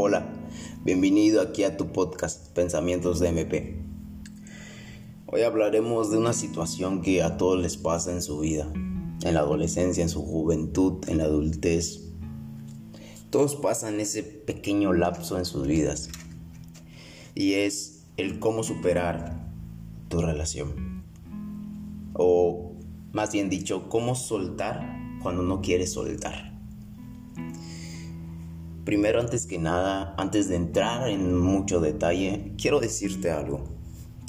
Hola, bienvenido aquí a tu podcast Pensamientos de MP. Hoy hablaremos de una situación que a todos les pasa en su vida, en la adolescencia, en su juventud, en la adultez. Todos pasan ese pequeño lapso en sus vidas y es el cómo superar tu relación. O más bien dicho, cómo soltar cuando no quieres soltar. Primero, antes que nada, antes de entrar en mucho detalle, quiero decirte algo.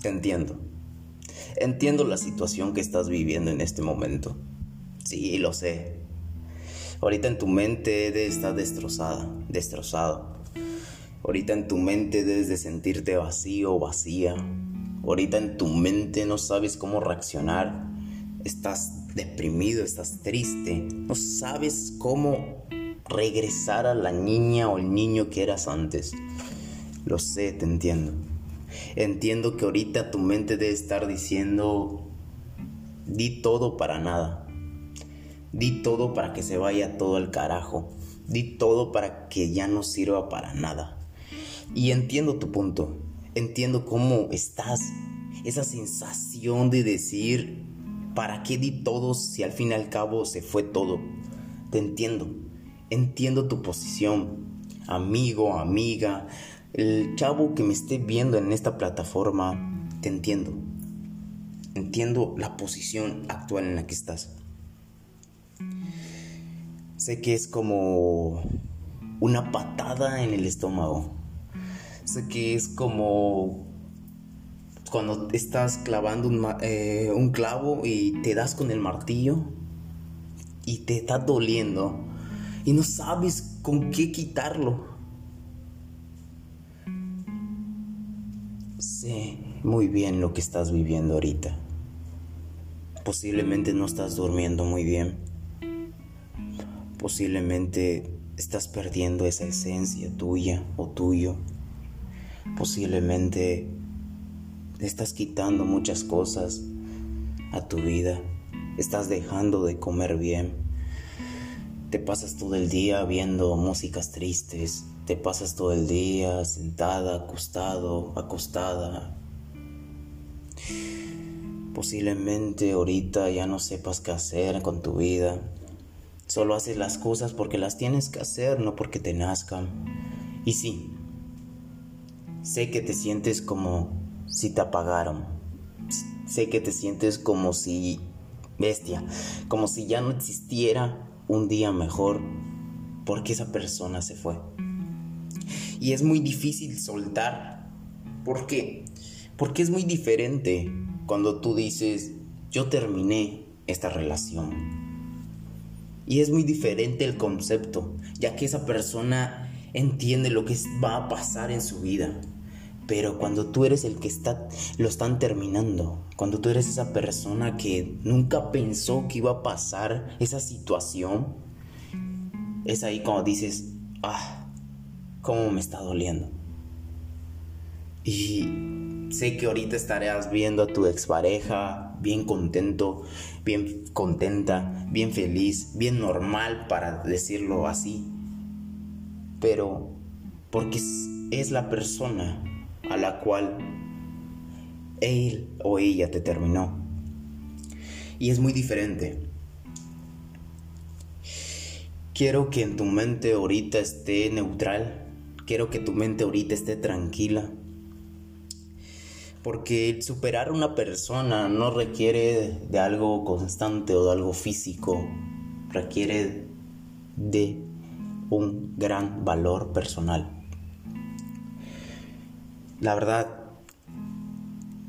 Te entiendo. Entiendo la situación que estás viviendo en este momento. Sí, lo sé. Ahorita en tu mente estar destrozada, destrozado. Ahorita en tu mente debes de sentirte vacío o vacía. Ahorita en tu mente no sabes cómo reaccionar. Estás deprimido, estás triste. No sabes cómo regresar a la niña o el niño que eras antes. Lo sé, te entiendo. Entiendo que ahorita tu mente debe estar diciendo, di todo para nada. Di todo para que se vaya todo al carajo. Di todo para que ya no sirva para nada. Y entiendo tu punto. Entiendo cómo estás. Esa sensación de decir, ¿para qué di todo si al fin y al cabo se fue todo? Te entiendo. Entiendo tu posición, amigo, amiga, el chavo que me esté viendo en esta plataforma, te entiendo. Entiendo la posición actual en la que estás. Sé que es como una patada en el estómago. Sé que es como cuando estás clavando un, eh, un clavo y te das con el martillo y te está doliendo y no sabes con qué quitarlo. Sé muy bien lo que estás viviendo ahorita. Posiblemente no estás durmiendo muy bien. Posiblemente estás perdiendo esa esencia tuya o tuyo. Posiblemente estás quitando muchas cosas a tu vida. Estás dejando de comer bien te pasas todo el día viendo músicas tristes, te pasas todo el día sentada, acostado, acostada. Posiblemente ahorita ya no sepas qué hacer con tu vida. Solo haces las cosas porque las tienes que hacer, no porque te nazcan. Y sí, sé que te sientes como si te apagaron. Sé que te sientes como si, bestia, como si ya no existiera un día mejor porque esa persona se fue. Y es muy difícil soltar. ¿Por qué? Porque es muy diferente cuando tú dices, yo terminé esta relación. Y es muy diferente el concepto, ya que esa persona entiende lo que va a pasar en su vida. Pero cuando tú eres el que está, lo están terminando, cuando tú eres esa persona que nunca pensó que iba a pasar esa situación, es ahí cuando dices, ah, cómo me está doliendo. Y sé que ahorita estarás viendo a tu expareja bien contento, bien contenta, bien feliz, bien normal para decirlo así. Pero porque es la persona a la cual él o ella te terminó. Y es muy diferente. Quiero que en tu mente ahorita esté neutral. Quiero que tu mente ahorita esté tranquila. Porque superar una persona no requiere de algo constante o de algo físico. Requiere de un gran valor personal. La verdad,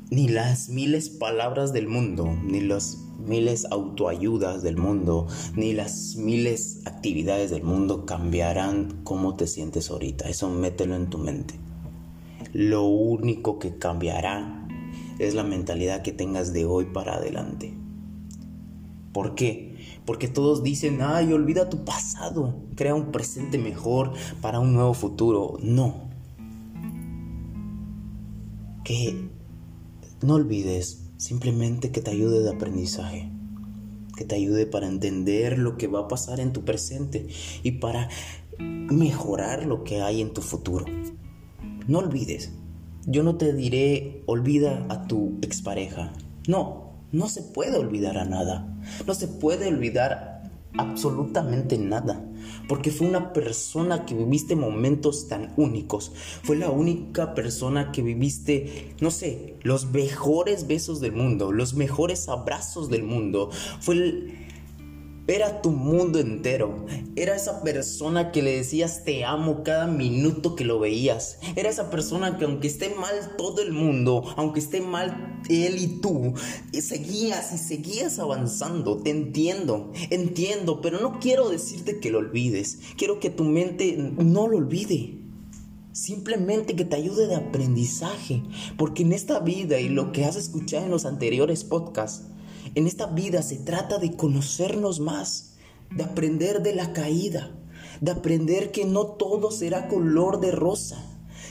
ni las miles palabras del mundo, ni las miles autoayudas del mundo, ni las miles actividades del mundo cambiarán cómo te sientes ahorita. Eso mételo en tu mente. Lo único que cambiará es la mentalidad que tengas de hoy para adelante. ¿Por qué? Porque todos dicen, ay, olvida tu pasado, crea un presente mejor para un nuevo futuro. No, que no olvides simplemente que te ayude de aprendizaje, que te ayude para entender lo que va a pasar en tu presente y para mejorar lo que hay en tu futuro. No olvides. Yo no te diré olvida a tu expareja. No, no se puede olvidar a nada. No se puede olvidar absolutamente nada. Porque fue una persona que viviste momentos tan únicos. Fue la única persona que viviste, no sé, los mejores besos del mundo, los mejores abrazos del mundo. Fue el, era tu mundo entero. Era esa persona que le decías te amo cada minuto que lo veías. Era esa persona que aunque esté mal todo el mundo, aunque esté mal él y tú, seguías y seguías avanzando. Te entiendo, entiendo, pero no quiero decirte que lo olvides. Quiero que tu mente no lo olvide. Simplemente que te ayude de aprendizaje. Porque en esta vida y lo que has escuchado en los anteriores podcasts, en esta vida se trata de conocernos más, de aprender de la caída, de aprender que no todo será color de rosa.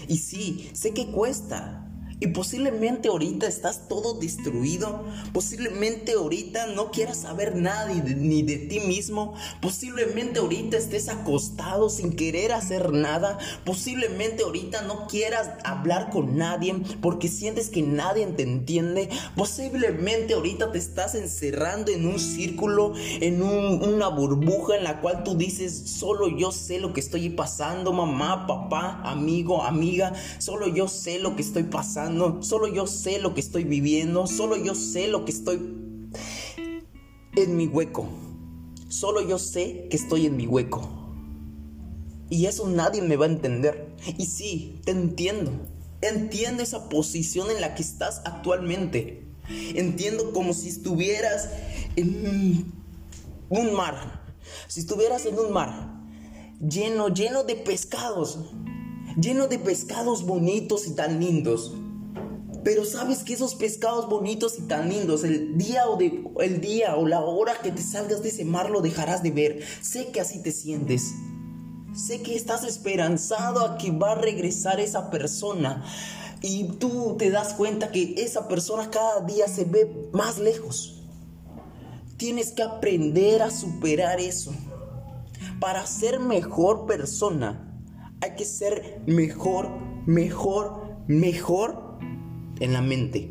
Y sí, sé que cuesta, y posiblemente ahorita estás todo destruido. Posiblemente ahorita no quieras saber nada ni de, ti mismo. Posiblemente ahorita estés acostado sin querer hacer nada. Posiblemente ahorita no quieras hablar con nadie porque sientes que nadie te entiende. Posiblemente ahorita te estás encerrando en un círculo, en una burbuja en la cual tú dices, solo yo sé lo que estoy pasando, mamá, papá, amigo, amiga. Solo yo sé lo que estoy pasando solo yo sé lo que estoy viviendo, solo yo sé lo que estoy en mi hueco. Solo yo sé que estoy en mi hueco. Y eso nadie me va a entender. Y sí, te entiendo. Entiendo esa posición en la que estás actualmente. Entiendo como si estuvieras en un mar. Si estuvieras en un mar lleno, lleno de pescados. Lleno de pescados bonitos y tan lindos. Pero sabes que esos pescados bonitos y tan lindos, el día o de, el día o la hora que te salgas de ese mar lo dejarás de ver. Sé que así te sientes. Sé que estás esperanzado a que va a regresar esa persona. Y tú te das cuenta que esa persona cada día se ve más lejos. Tienes que aprender a superar eso. Para ser mejor persona, hay que ser mejor, mejor, mejor en la mente.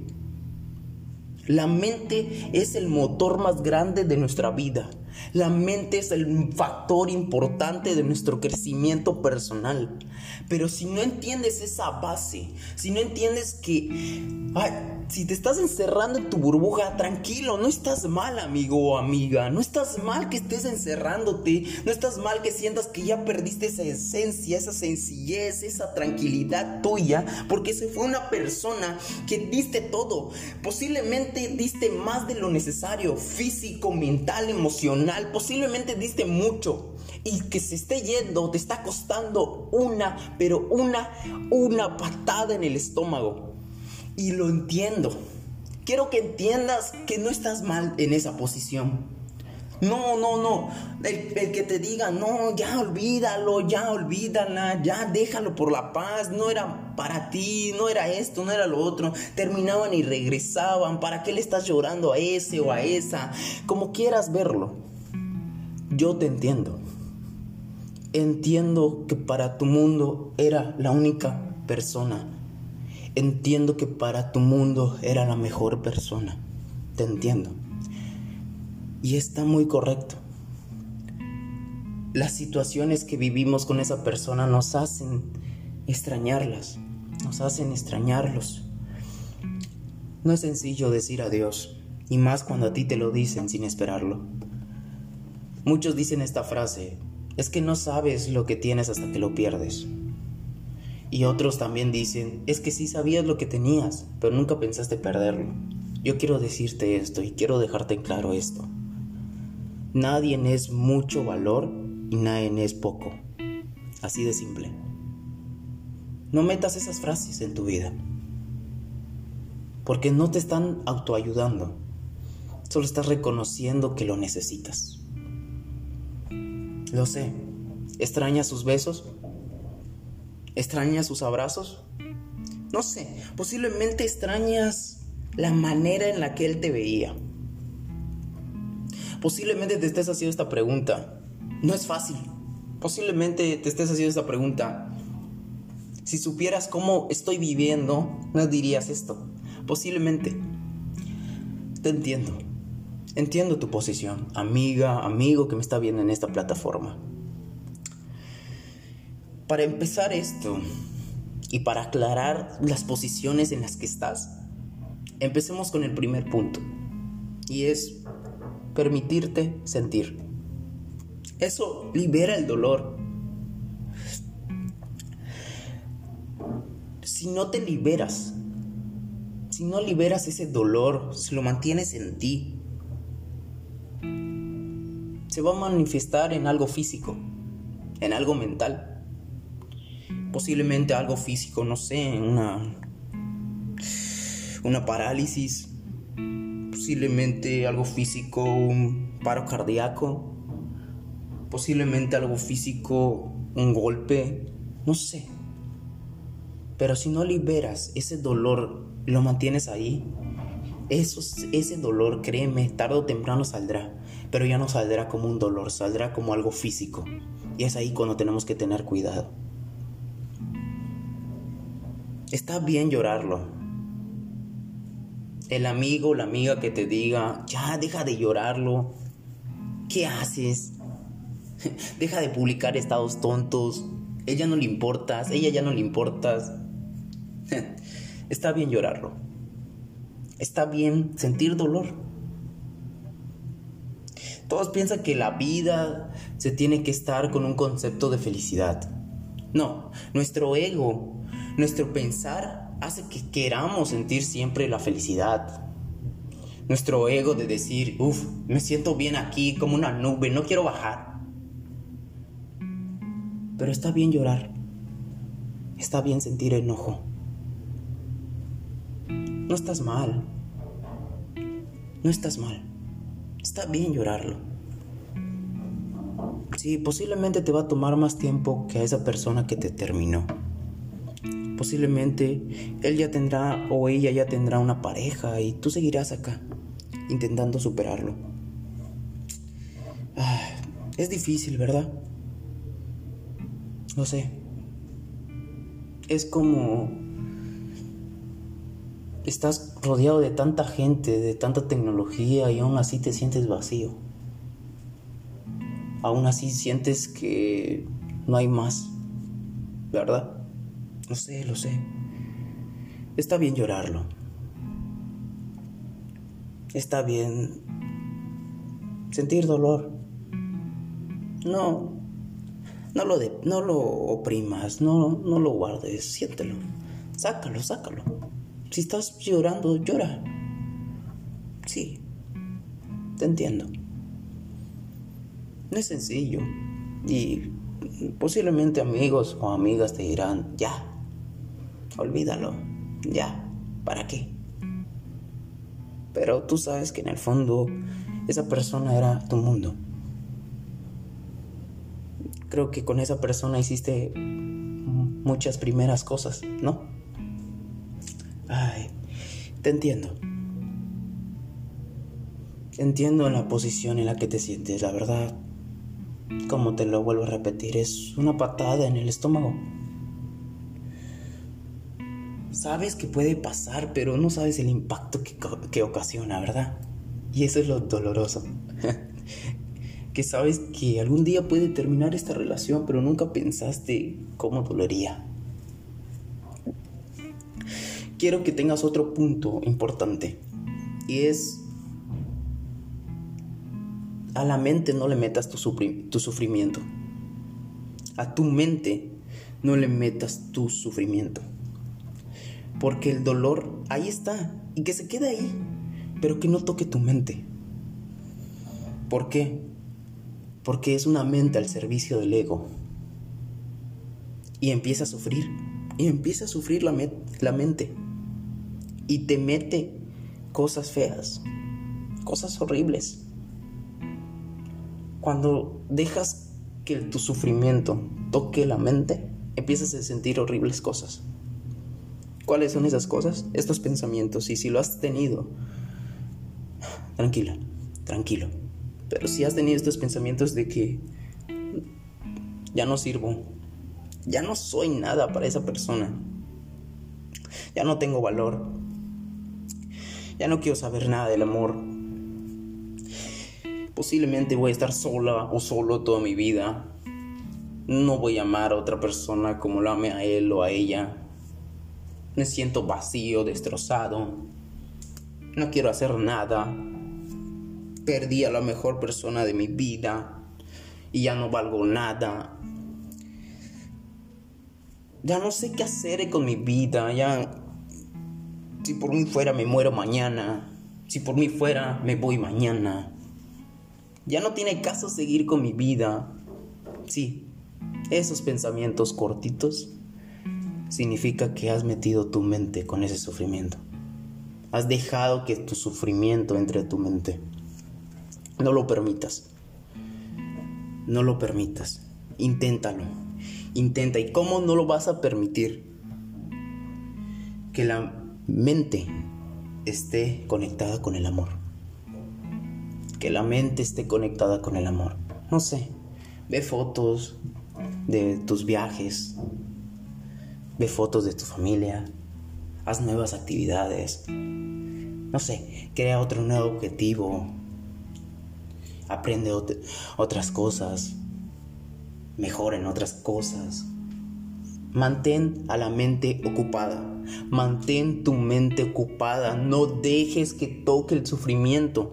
La mente es el motor más grande de nuestra vida. La mente es el factor importante de nuestro crecimiento personal. Pero si no entiendes esa base, si no entiendes que si te estás encerrando en tu burbuja, tranquilo, no estás mal, amigo o amiga. No estás mal que estés encerrándote. No estás mal que sientas que ya perdiste esa esencia, esa sencillez, esa tranquilidad tuya. Porque se fue una persona que diste todo. Posiblemente diste más de lo necesario, físico, mental, emocional. Posiblemente diste mucho. Y que se esté yendo te está costando una, pero una, una patada en el estómago y lo entiendo. Quiero que entiendas que no estás mal en esa posición. No, no, no. El, que te diga, no, ya olvídalo, ya olvídala, ya déjalo por la paz. No era para ti, no era esto, no era lo otro. Terminaban y regresaban. ¿Para qué le estás llorando a ese o a esa? Como quieras verlo. Yo te entiendo. Entiendo que para tu mundo era la única persona Entiendo que para tu mundo era la mejor persona. Te entiendo. Y está muy correcto. Las situaciones que vivimos con esa persona nos hacen extrañarlas, nos hacen extrañarlos. No es sencillo decir adiós, y más cuando a ti te lo dicen sin esperarlo. Muchos dicen esta frase, es que no sabes lo que tienes hasta que lo pierdes. Y otros también dicen, es que sí sabías lo que tenías, pero nunca pensaste perderlo. Yo quiero decirte esto y quiero dejarte en claro esto. Nadie es mucho valor y nadie es poco. Así de simple. No metas esas frases en tu vida. Porque no te están autoayudando. Solo estás reconociendo que lo necesitas. Lo sé. ¿Extrañas sus besos? ¿Extrañas sus abrazos? No sé, posiblemente extrañas la manera en la que él te veía. Posiblemente te estés haciendo esta pregunta. No es fácil. Posiblemente te estés haciendo esta pregunta. Si supieras cómo estoy viviendo, no dirías esto. Posiblemente. Te entiendo. Entiendo tu posición, amiga, amigo que me está viendo en esta plataforma. Para empezar esto y para aclarar las posiciones en las que estás, empecemos con el primer punto. Y es permitirte sentir. Eso libera el dolor. Si no te liberas, si no liberas ese dolor, si lo mantienes en ti, se va a manifestar en algo físico, en algo mental. Posiblemente algo físico, no sé, una una parálisis, posiblemente algo físico, un paro cardíaco, posiblemente algo físico, un golpe, no sé. Pero si no liberas ese dolor, lo mantienes ahí, eso, ese dolor, créeme, tarde o temprano saldrá. Pero ya no saldrá como un dolor, saldrá como algo físico. Y es ahí cuando tenemos que tener cuidado. Está bien llorarlo. El amigo la amiga que te diga, ya deja de llorarlo. ¿Qué haces? Deja de publicar estados tontos. Ella no le importas, ella ya no le importas. Está bien llorarlo. Está bien sentir dolor. Todos piensan que la vida se tiene que estar con un concepto de felicidad. No, nuestro ego, nuestro pensar hace que queramos sentir siempre la felicidad. Nuestro ego de decir, uff, me siento bien aquí como una nube, no quiero bajar. Pero está bien llorar. Está bien sentir enojo. No estás mal. No estás mal. Está bien llorarlo. Sí, posiblemente te va a tomar más tiempo que a esa persona que te terminó. Posiblemente él ya tendrá o ella ya tendrá una pareja y tú seguirás acá intentando superarlo. Ah, es difícil, ¿verdad? No sé. Es como estás rodeado de tanta gente, de tanta tecnología y aún así te sientes vacío. Aún así sientes que no hay más, ¿verdad? No sé, lo sé. Está bien llorarlo. Está bien sentir dolor. No, no lo, no lo oprimas, no, no lo guardes, siéntelo. Sácalo, sácalo. Si estás llorando, llora. Sí, te entiendo. No es sencillo. Y posiblemente amigos o amigas te dirán, ya, olvídalo, ya, ¿para qué? Pero tú sabes que en el fondo esa persona era tu mundo creo que con esa persona hiciste muchas primeras cosas, ¿no? Te entiendo. Entiendo en la posición en la que te sientes, la verdad. Como te lo vuelvo a repetir, es una patada en el estómago. Sabes que puede pasar, pero no sabes el impacto que, que ocasiona, ¿verdad? Y eso es lo doloroso. que sabes que algún día puede terminar esta relación, pero nunca pensaste cómo dolería. Quiero que tengas otro punto importante y es a la mente no le metas tu, sufrimiento. A tu mente no le metas tu sufrimiento. Porque el dolor ahí está y que se quede ahí, pero que no toque tu mente. ¿Por qué? porque es una mente al servicio del ego. Y empieza a sufrir, y empieza a sufrir la mente. Y te mete cosas feas, cosas horribles. Cuando dejas que tu sufrimiento toque la mente, empiezas a sentir horribles cosas. ¿Cuáles son esas cosas? Estos pensamientos. Y si lo has tenido, tranquila, tranquilo pero si has tenido estos pensamientos de que Ya no sirvo. Ya no soy nada para esa persona. Ya no tengo valor. Ya no quiero saber nada del amor. Posiblemente voy a estar sola o solo toda mi vida. No voy a amar a otra persona como lo ame a él o a ella. Me siento vacío, destrozado. No quiero hacer nada. Perdí a la mejor persona de mi vida y ya no valgo nada. Ya no sé qué hacer con mi vida. Ya, si por mí fuera, me muero mañana. Si por mí fuera, me voy mañana. Ya no tiene caso seguir con mi vida. Sí, esos pensamientos cortitos significa que has metido tu mente con ese sufrimiento. Has dejado que tu sufrimiento entre a tu mente. No lo permitas. No lo permitas. Inténtalo. Intenta. ¿Y cómo no lo vas a permitir? Que la mente esté conectada con el amor. Que la mente esté conectada con el amor. No sé. Ve fotos de tus viajes. Ve fotos de tu familia. Haz nuevas actividades. No sé. Crea otro nuevo objetivo. Aprende otras cosas. Mejora en otras cosas. Mantén a la mente ocupada. Mantén tu mente ocupada. No dejes que toque el sufrimiento.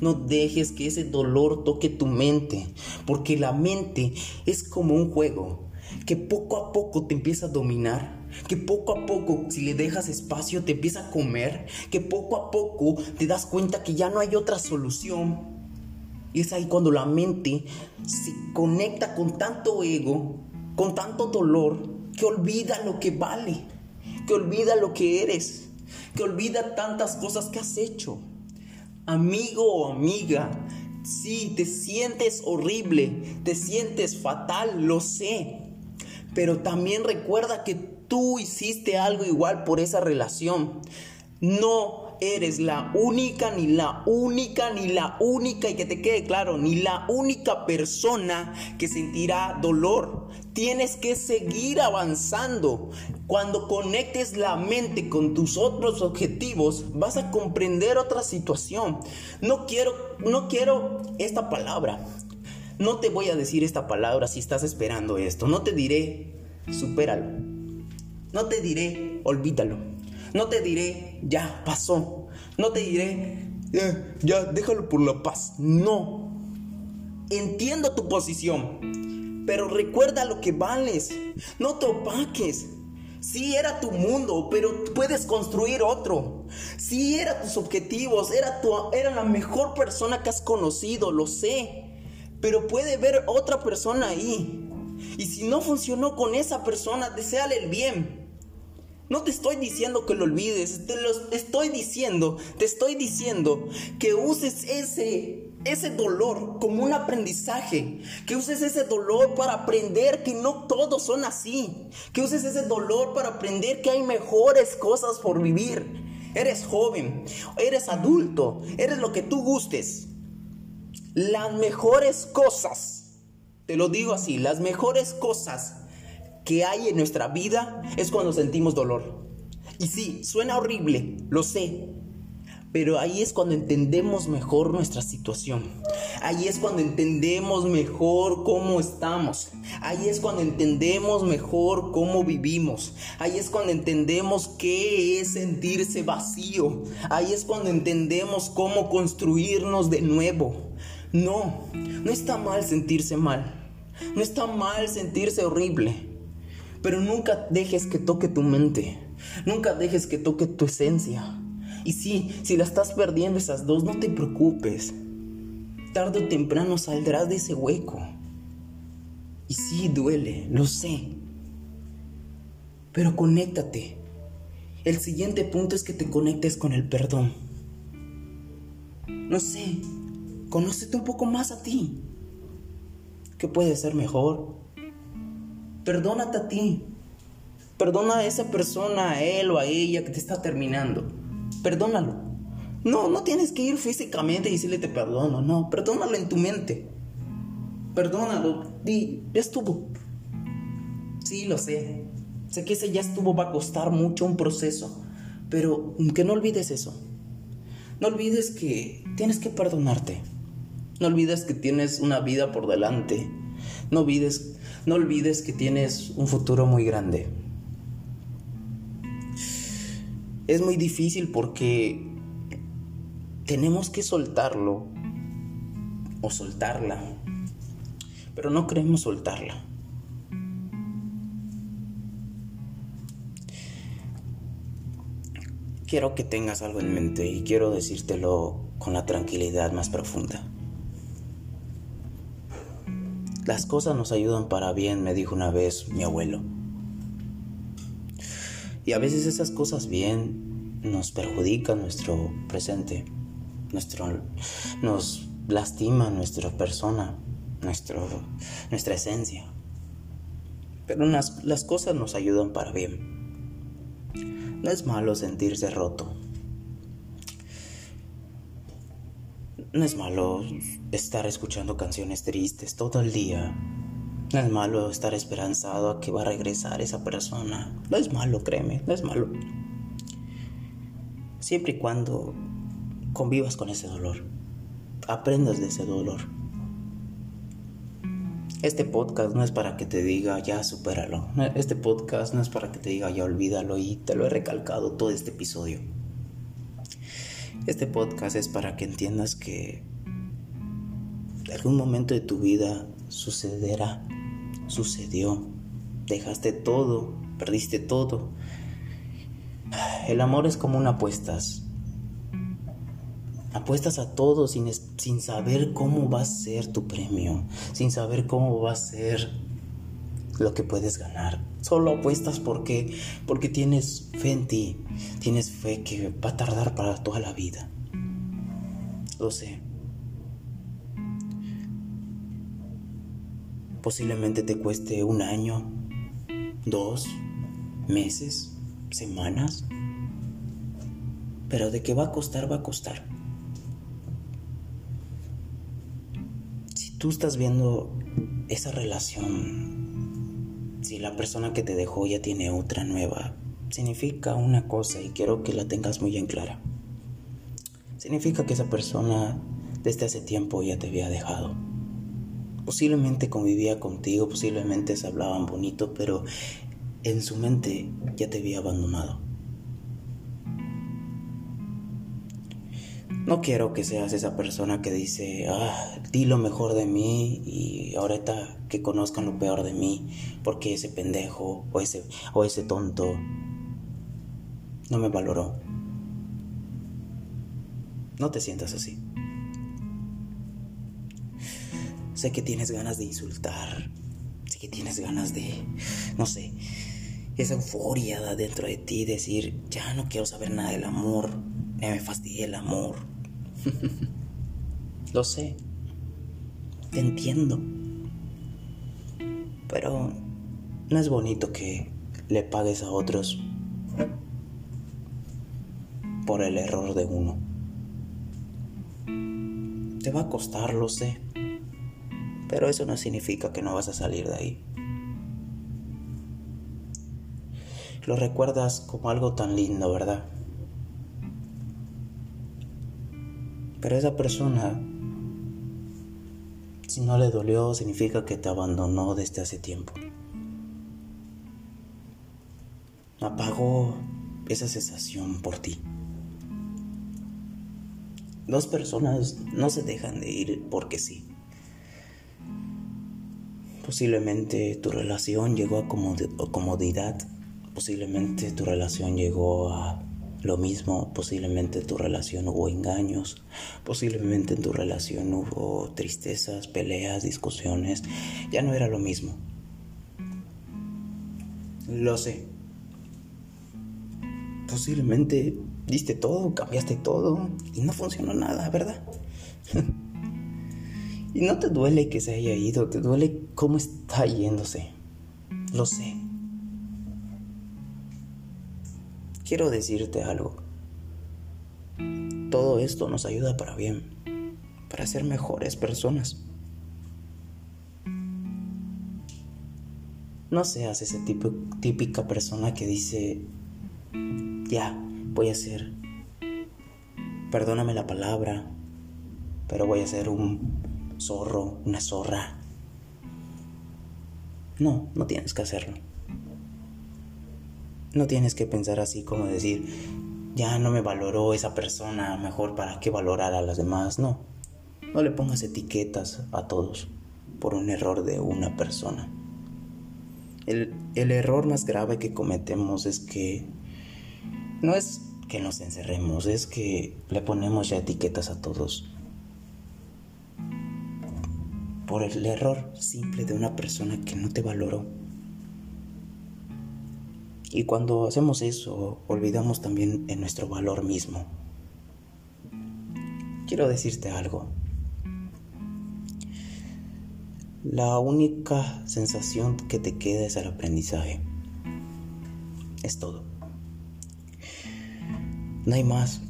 No dejes que ese dolor toque tu mente. Porque la mente es como un juego que poco a poco te empieza a dominar. Que poco a poco, si le dejas espacio, te empieza a comer. Que poco a poco te das cuenta que ya no hay otra solución y es ahí cuando la mente se conecta con tanto ego, con tanto dolor, que olvida lo que vale, que olvida lo que eres, que olvida tantas cosas que has hecho. Amigo o amiga, sí, te sientes horrible, te sientes fatal, lo sé. Pero también recuerda que tú hiciste algo igual por esa relación. No eres la única, ni la única, ni la única, y que te quede claro, ni la única persona que sentirá dolor. Tienes que seguir avanzando. Cuando conectes la mente con tus otros objetivos, vas a comprender otra situación. No quiero, no quiero esta palabra. No te voy a decir esta palabra si estás esperando esto. No te diré, supéralo. No te diré, olvídalo. No te diré, ya pasó. No te diré, ya, déjalo por la paz. No. Entiendo tu posición, pero recuerda lo que vales. No te opaques. Sí era tu mundo, pero puedes construir otro. Sí era tus objetivos, era, tu, era la mejor persona que has conocido, lo sé. Pero puede ver otra persona ahí. Y si no funcionó con esa persona, deseale el bien. No te estoy diciendo que lo olvides, te lo estoy diciendo, te estoy diciendo que uses ese ese dolor como un aprendizaje, que uses ese dolor para aprender que no todos son así, que uses ese dolor para aprender que hay mejores cosas por vivir. Eres joven, eres adulto, eres lo que tú gustes. Las mejores cosas, te lo digo así, las mejores cosas que hay en nuestra vida es cuando sentimos dolor. Y sí, suena horrible, lo sé. Pero ahí es cuando entendemos mejor nuestra situación. Ahí es cuando entendemos mejor cómo estamos. Ahí es cuando entendemos mejor cómo vivimos. Ahí es cuando entendemos qué es sentirse vacío. Ahí es cuando entendemos cómo construirnos de nuevo. No, no está mal sentirse mal. No está mal sentirse horrible. Pero nunca dejes que toque tu mente. Nunca dejes que toque tu esencia. Y sí, si la estás perdiendo esas dos, no te preocupes. Tarde o temprano saldrás de ese hueco. Y sí, duele, lo sé. Pero conéctate. El siguiente punto es que te conectes con el perdón. No sé, conócete un poco más a ti. ¿Qué puede ser mejor? Perdónate a ti. Perdona a esa persona, a él o a ella que te está terminando. Perdónalo. No, no tienes que ir físicamente y decirle te perdono, no, perdónalo en tu mente. perdónalo, di, ya estuvo. Sí, lo sé. Sé que ese ya estuvo, va a costar mucho un proceso, pero que no olvides eso. No olvides que tienes que perdonarte. No olvides que tienes una vida por delante. No olvides, no olvides que tienes un futuro muy grande. Es muy difícil porque tenemos que soltarlo o soltarla, pero no queremos soltarla. Quiero que tengas algo en mente y quiero decírtelo con la tranquilidad más profunda. Las cosas nos ayudan para bien, me dijo una vez mi abuelo. Y a veces esas cosas bien nos perjudican nuestro presente, nuestro, nos lastima nuestra persona, nuestro, nuestra esencia. Pero las cosas nos ayudan para bien. No es malo sentirse roto. No es malo estar escuchando canciones tristes todo el día. No es malo estar esperanzado a que va a regresar esa persona. No es malo, créeme, no es malo. Siempre y cuando convivas con ese dolor aprendas de ese dolor. Este podcast no es para que te diga ya supéralo. Este podcast no es para que te diga ya olvídalo y te lo he recalcado todo este episodio. Este podcast es para que entiendas que algún momento de tu vida sucederá, sucedió, dejaste todo, perdiste todo. El amor es como una apuestas. Apuestas a todo sin, sin saber cómo va a ser tu premio, sin saber cómo va a ser lo que puedes ganar. Solo apuestas porque, porque tienes fe en ti, tienes fe que va a tardar para toda la vida. Lo sé. Posiblemente te cueste un año, dos, meses, semanas. Pero de qué va a costar, va a costar. tú estás viendo esa relación, si la persona que te dejó ya tiene otra nueva, significa una cosa y quiero que la tengas muy en clara. Significa que esa persona desde hace tiempo ya te había dejado. Posiblemente convivía contigo, posiblemente se hablaban bonito, pero en su mente ya te había abandonado. No quiero que seas esa persona que dice, ah, di lo mejor de mí y ahorita que conozcan lo peor de mí, porque ese pendejo o ese, o ese tonto no me valoró. No te sientas así. Sé que tienes ganas de insultar, sé que tienes ganas de, no sé, esa euforia dentro de ti, decir, ya no quiero saber nada del amor, me fastidia el amor, Lo sé. Te entiendo. Pero no es bonito que le pagues a otros por el error de uno. Te va a costar, lo sé. Pero eso no significa que no vas a salir de ahí. Lo recuerdas como algo tan lindo, ¿verdad? Pero esa persona, si no le dolió, significa que te abandonó desde hace tiempo. Apagó esa sensación por ti. Dos personas no se dejan de ir porque sí. Posiblemente tu relación llegó a comodidad, posiblemente tu relación llegó a lo mismo, posiblemente en tu relación hubo engaños, posiblemente en tu relación hubo tristezas, peleas, discusiones, ya no era lo mismo. Lo sé. Posiblemente diste todo, cambiaste todo y no funcionó nada, ¿verdad? y no te duele que se haya ido, te duele cómo está yéndose. Lo sé. Quiero decirte algo. Todo esto nos ayuda para bien, para ser mejores personas. No seas ese tipo, típica persona que dice, ya, voy a ser, perdóname la palabra, pero voy a ser un zorro, una zorra. No, no tienes que hacerlo. No tienes que pensar así como decir, ya no me valoró esa persona, mejor para qué valorar a las demás. No, no le pongas etiquetas a todos por un error de una persona. El, el error más grave que cometemos es que no es que nos encerremos, es que le ponemos ya etiquetas a todos. Por el error simple de una persona que no te valoró. Y cuando hacemos eso, olvidamos también nuestro valor mismo. Quiero decirte algo. La única sensación que te queda es el aprendizaje. Es todo. No hay más.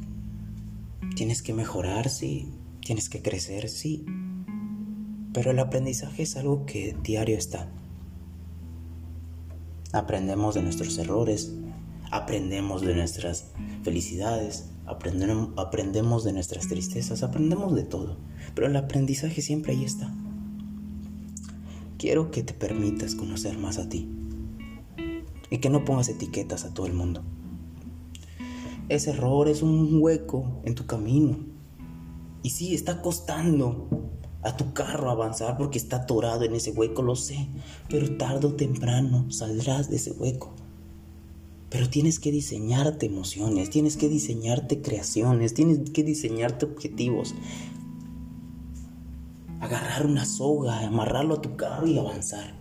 Tienes que mejorar, sí. Tienes que crecer, sí. Pero el aprendizaje es algo que diario está. Aprendemos de nuestros errores, aprendemos de nuestras felicidades, aprendemos de nuestras tristezas, aprendemos de todo. Pero el aprendizaje siempre ahí está. Quiero que te permitas conocer más a ti y que no pongas etiquetas a todo el mundo. Ese error es un hueco en tu camino. Y sí, está costando a tu carro avanzar porque está atorado en ese hueco, lo sé, pero tarde o temprano saldrás de ese hueco. Pero tienes que diseñarte emociones, tienes que diseñarte creaciones, tienes que diseñarte objetivos. Agarrar una soga, amarrarlo a tu carro y avanzar.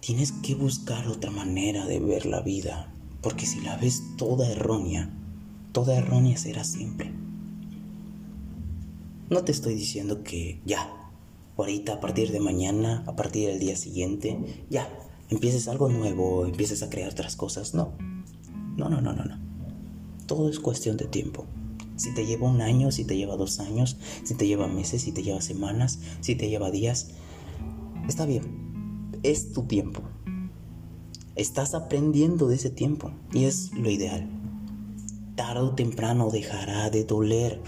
Tienes que buscar otra manera de ver la vida, porque si la ves toda errónea, toda errónea será siempre. No te estoy diciendo que ya, ahorita, a partir de mañana, a partir del día siguiente, ya, empieces algo nuevo, empieces a crear otras cosas. No, no, no, no, no. Todo es cuestión de tiempo. Si te lleva un año, si te lleva dos años, si te lleva meses, si te lleva semanas, si te lleva días, está bien. Es tu tiempo. Estás aprendiendo de ese tiempo y es lo ideal. Tarde o temprano dejará de doler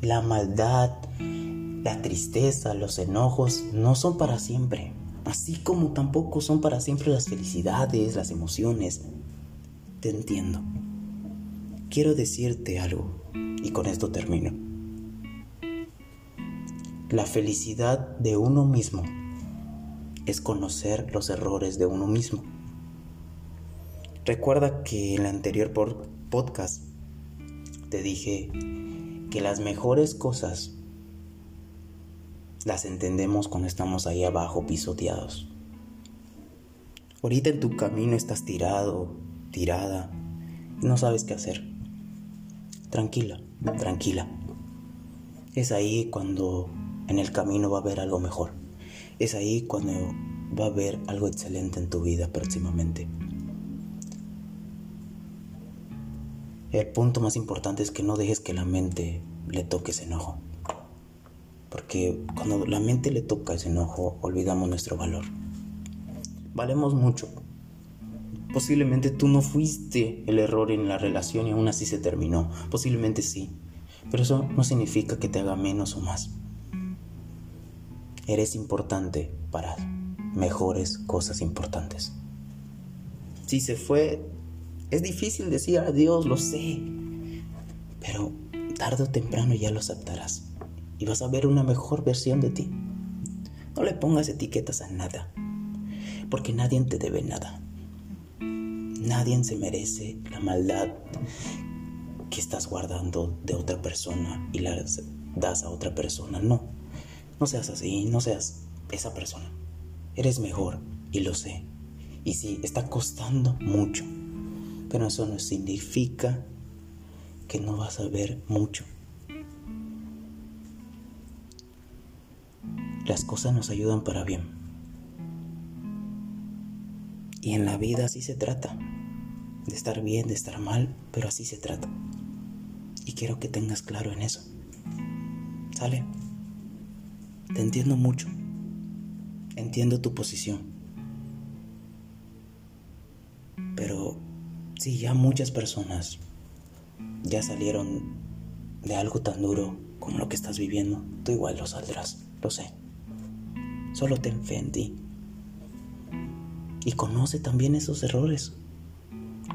la maldad, la tristeza, los enojos no son para siempre, así como tampoco son para siempre las felicidades, las emociones. Te entiendo. Quiero decirte algo y con esto termino. La felicidad de uno mismo es conocer los errores de uno mismo. Recuerda que en el anterior podcast te dije que las mejores cosas las entendemos cuando estamos ahí abajo pisoteados. Ahorita en tu camino estás tirado, tirada, no sabes qué hacer. Tranquila, tranquila. Es ahí cuando en el camino va a haber algo mejor. Es ahí cuando va a haber algo excelente en tu vida próximamente. El punto más importante es que no dejes que la mente le toque ese enojo. Porque cuando la mente le toca ese enojo, olvidamos nuestro valor. Valemos mucho. Posiblemente tú no fuiste el error en la relación y aún así se terminó. Posiblemente sí. Pero eso no significa que te haga menos o más. Eres importante para mejores cosas importantes. Si se fue es difícil decir adiós, lo sé. Pero tarde o temprano ya lo aceptarás. Y vas a ver una mejor versión de ti. No le pongas etiquetas a nada. Porque nadie te debe nada. Nadie se merece la maldad que estás guardando de otra persona y la das a otra persona. No, no seas así, no seas esa persona. Eres mejor y lo sé. Y sí, está costando mucho. Pero eso no significa que no vas a ver mucho. Las cosas nos ayudan para bien. Y en la vida así se trata. De estar bien, de estar mal, pero así se trata. Y quiero que tengas claro en eso. ¿Sale? Te entiendo mucho. entiendo tu posición. Pero si ya muchas personas ya salieron de algo tan duro como lo que estás viviendo, tú igual lo saldrás, lo sé. Solo ten fe en ti. Y conoce también esos errores.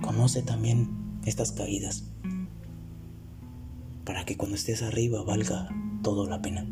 Conoce también estas caídas. Para que cuando estés arriba valga todo la pena.